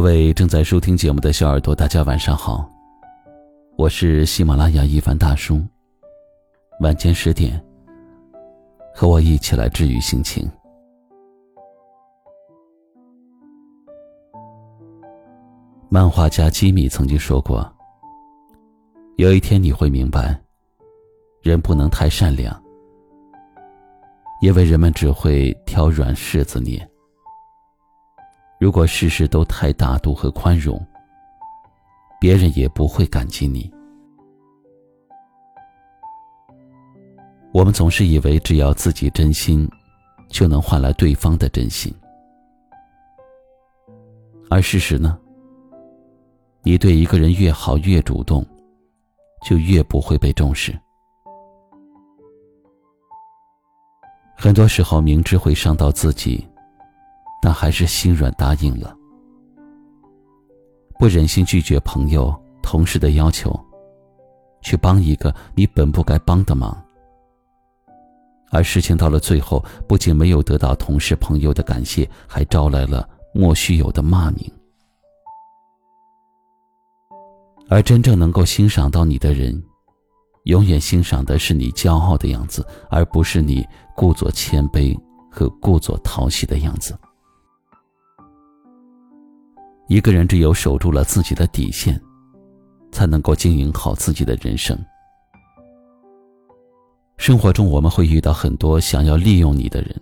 各位正在收听节目的小耳朵，大家晚上好，我是喜马拉雅一凡大叔。晚间十点，和我一起来治愈心情。漫画家吉米曾经说过：“有一天你会明白，人不能太善良，因为人们只会挑软柿子捏。”如果事事都太大度和宽容，别人也不会感激你。我们总是以为只要自己真心，就能换来对方的真心，而事实呢？你对一个人越好越主动，就越不会被重视。很多时候，明知会伤到自己。但还是心软答应了，不忍心拒绝朋友、同事的要求，去帮一个你本不该帮的忙。而事情到了最后，不仅没有得到同事朋友的感谢，还招来了莫须有的骂名。而真正能够欣赏到你的人，永远欣赏的是你骄傲的样子，而不是你故作谦卑和故作讨喜的样子。一个人只有守住了自己的底线，才能够经营好自己的人生。生活中我们会遇到很多想要利用你的人，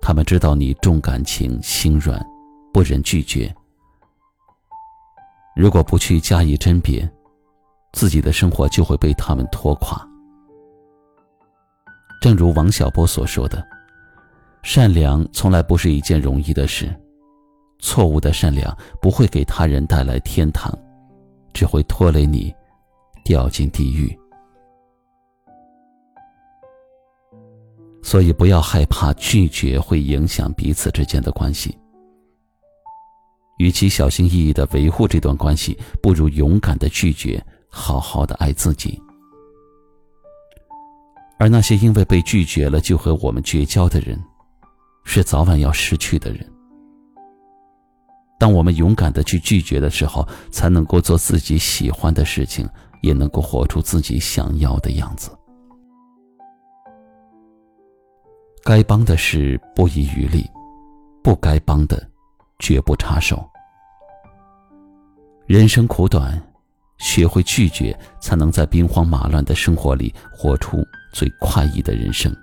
他们知道你重感情、心软，不忍拒绝。如果不去加以甄别，自己的生活就会被他们拖垮。正如王小波所说的：“善良从来不是一件容易的事。”错误的善良不会给他人带来天堂，只会拖累你掉进地狱。所以不要害怕拒绝会影响彼此之间的关系。与其小心翼翼的维护这段关系，不如勇敢的拒绝，好好的爱自己。而那些因为被拒绝了就和我们绝交的人，是早晚要失去的人。当我们勇敢的去拒绝的时候，才能够做自己喜欢的事情，也能够活出自己想要的样子。该帮的事不遗余力，不该帮的绝不插手。人生苦短，学会拒绝，才能在兵荒马乱的生活里活出最快意的人生。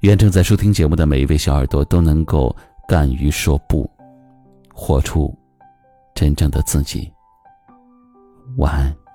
愿正在收听节目的每一位小耳朵都能够。敢于说不，活出真正的自己。晚安。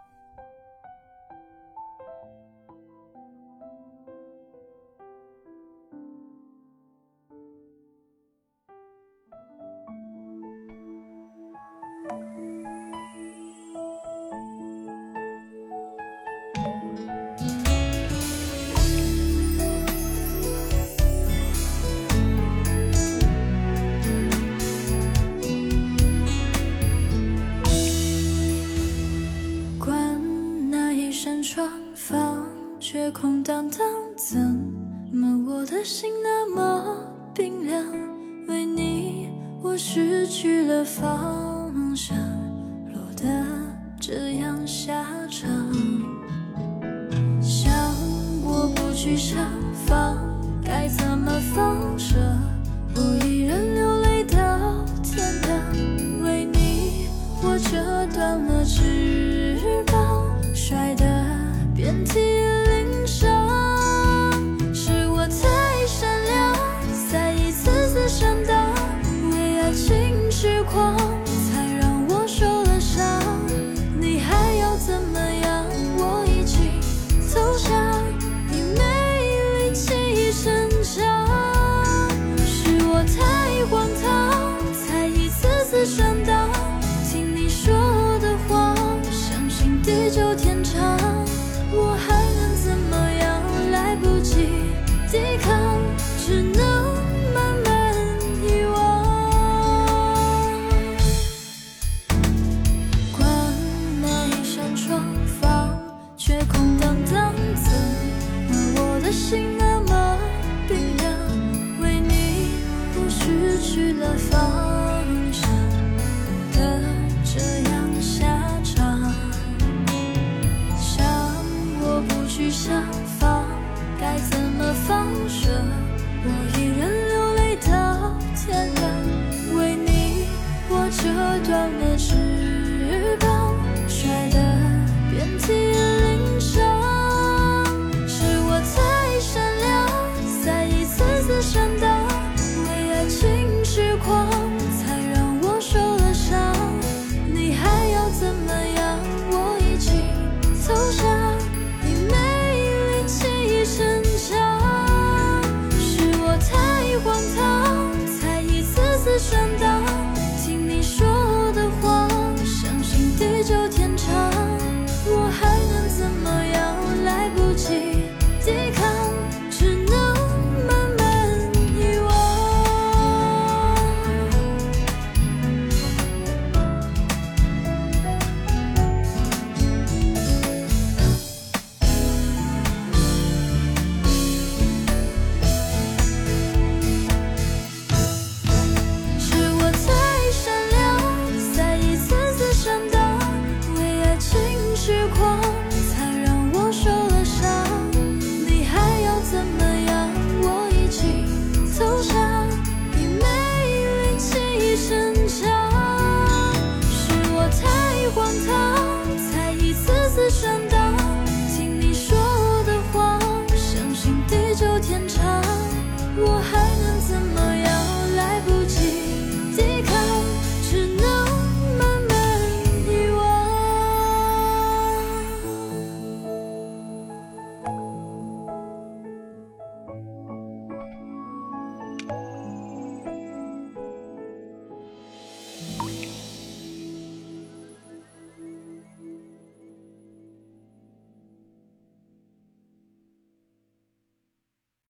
心那么冰凉？为你，我失去了方向，落得这样下场。想我不去想，放该怎么放手？我一方向不得这样下场想我不去想放该怎么放手？我一人流泪到天亮为你我折断了翅